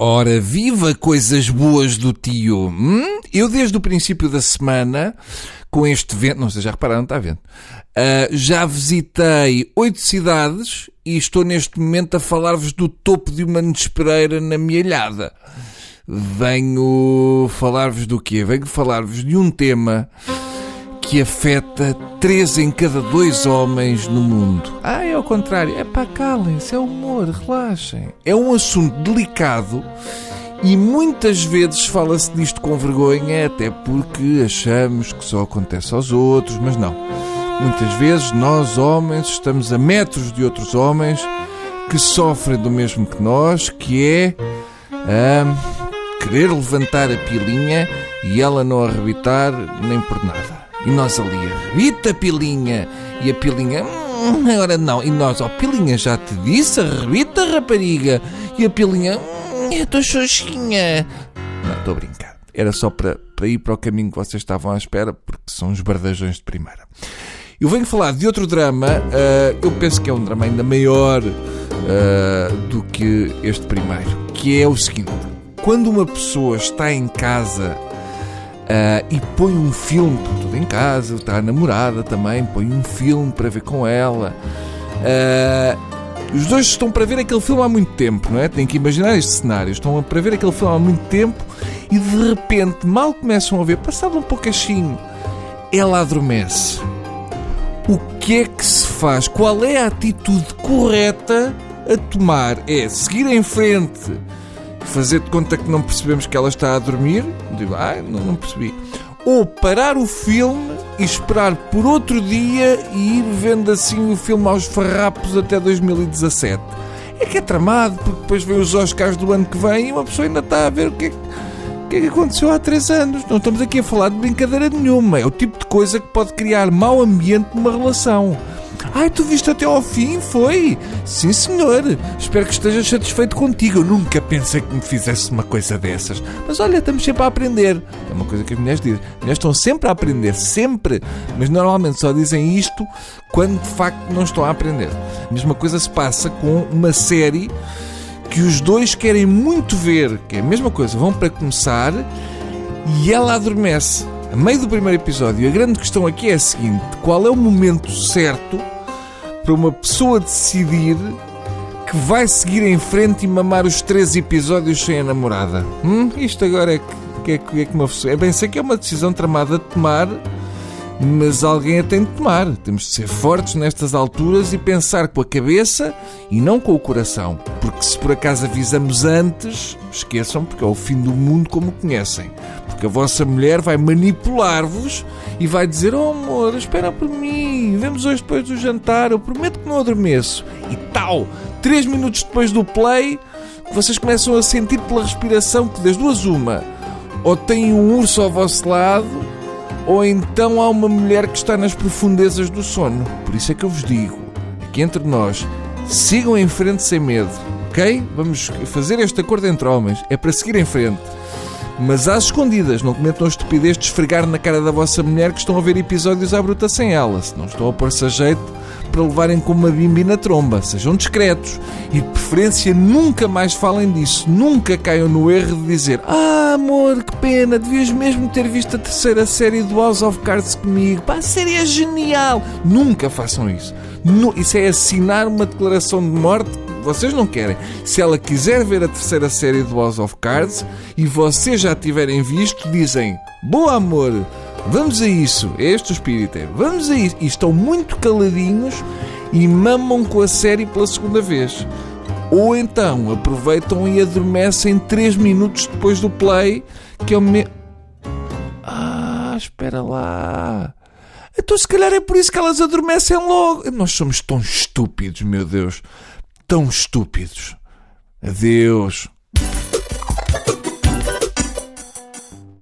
Ora, viva coisas boas do tio! Hum? Eu, desde o princípio da semana, com este vento, não sei, já repararam, está vendo? Uh, já visitei oito cidades e estou neste momento a falar-vos do topo de uma nespereira na Mielhada. Venho falar-vos do quê? Venho falar-vos de um tema que afeta três em cada dois homens no mundo. Ah, é ao contrário. É para calem-se, é humor, relaxem. É um assunto delicado e muitas vezes fala-se disto com vergonha, até porque achamos que só acontece aos outros, mas não. Muitas vezes nós, homens, estamos a metros de outros homens que sofrem do mesmo que nós, que é hum, querer levantar a pilinha e ela não arrebitar nem por nada. E nós ali, arrebita pilinha. E a pilinha, hum, agora não. E nós, ó, oh, pilinha, já te disse, arrebita rapariga. E a pilinha, hum, eu estou xoxinha. Não, estou a brincar. Era só para, para ir para o caminho que vocês estavam à espera, porque são os bardajões de primeira. Eu venho falar de outro drama, uh, eu penso que é um drama ainda maior uh, do que este primeiro, que é o seguinte: quando uma pessoa está em casa Uh, e põe um filme, tudo em casa, está a namorada também, põe um filme para ver com ela. Uh, os dois estão para ver aquele filme há muito tempo, não é? Tem que imaginar este cenário. Estão para ver aquele filme há muito tempo e de repente, mal começam a ver, passado um pouquinho, ela adormece. O que é que se faz? Qual é a atitude correta a tomar? É seguir em frente fazer de conta que não percebemos que ela está a dormir, digo, ah, não, não percebi. Ou parar o filme e esperar por outro dia e ir vendo assim o filme aos farrapos até 2017. É que é tramado, porque depois vem os Oscars do ano que vem e uma pessoa ainda está a ver o que é que, o que, é que aconteceu há três anos. Não estamos aqui a falar de brincadeira nenhuma. É o tipo de coisa que pode criar mau ambiente numa relação. Ai, tu viste até ao fim? Foi? Sim, senhor. Espero que estejas satisfeito contigo. Eu nunca pensei que me fizesse uma coisa dessas. Mas olha, estamos sempre a aprender. É uma coisa que as mulheres dizem. As mulheres estão sempre a aprender, sempre. Mas normalmente só dizem isto quando de facto não estão a aprender. A mesma coisa se passa com uma série que os dois querem muito ver, que é a mesma coisa, vão para começar e ela adormece. A meio do primeiro episódio, a grande questão aqui é a seguinte: qual é o momento certo para uma pessoa decidir que vai seguir em frente e mamar os três episódios sem a namorada? Hum? Isto agora é que, é, que, é que uma pessoa. É bem, sei que é uma decisão tramada de tomar, mas alguém a tem de tomar. Temos de ser fortes nestas alturas e pensar com a cabeça e não com o coração. Porque se por acaso avisamos antes, esqueçam, porque é o fim do mundo como o conhecem. Porque a vossa mulher vai manipular-vos e vai dizer: Oh amor, espera por mim, vemos hoje depois do jantar, eu prometo que não adormeço. E tal, três minutos depois do play, vocês começam a sentir pela respiração que das duas uma, ou tem um urso ao vosso lado, ou então há uma mulher que está nas profundezas do sono. Por isso é que eu vos digo, aqui entre nós, sigam em frente sem medo, ok? Vamos fazer este acordo entre homens, é para seguir em frente. Mas às escondidas, não cometam a estupidez de esfregar na cara da vossa mulher que estão a ver episódios à bruta sem ela. Se não estão a pôr-se a jeito para levarem com uma bimbi na tromba. Sejam discretos. E de preferência nunca mais falem disso. Nunca caiam no erro de dizer Ah, amor, que pena, devias mesmo ter visto a terceira série do House of Cards comigo. Pá, a série é genial. Nunca façam isso. Isso é assinar uma declaração de morte vocês não querem. Se ela quiser ver a terceira série do House of Cards e vocês já tiverem visto, dizem: Boa amor, vamos a isso. Este o espírito. É, vamos a isso. E estão muito caladinhos e mamam com a série pela segunda vez. Ou então aproveitam e adormecem 3 minutos depois do play, que é o me... Ah, espera lá. Então se calhar é por isso que elas adormecem logo. Nós somos tão estúpidos, meu Deus tão estúpidos. Adeus.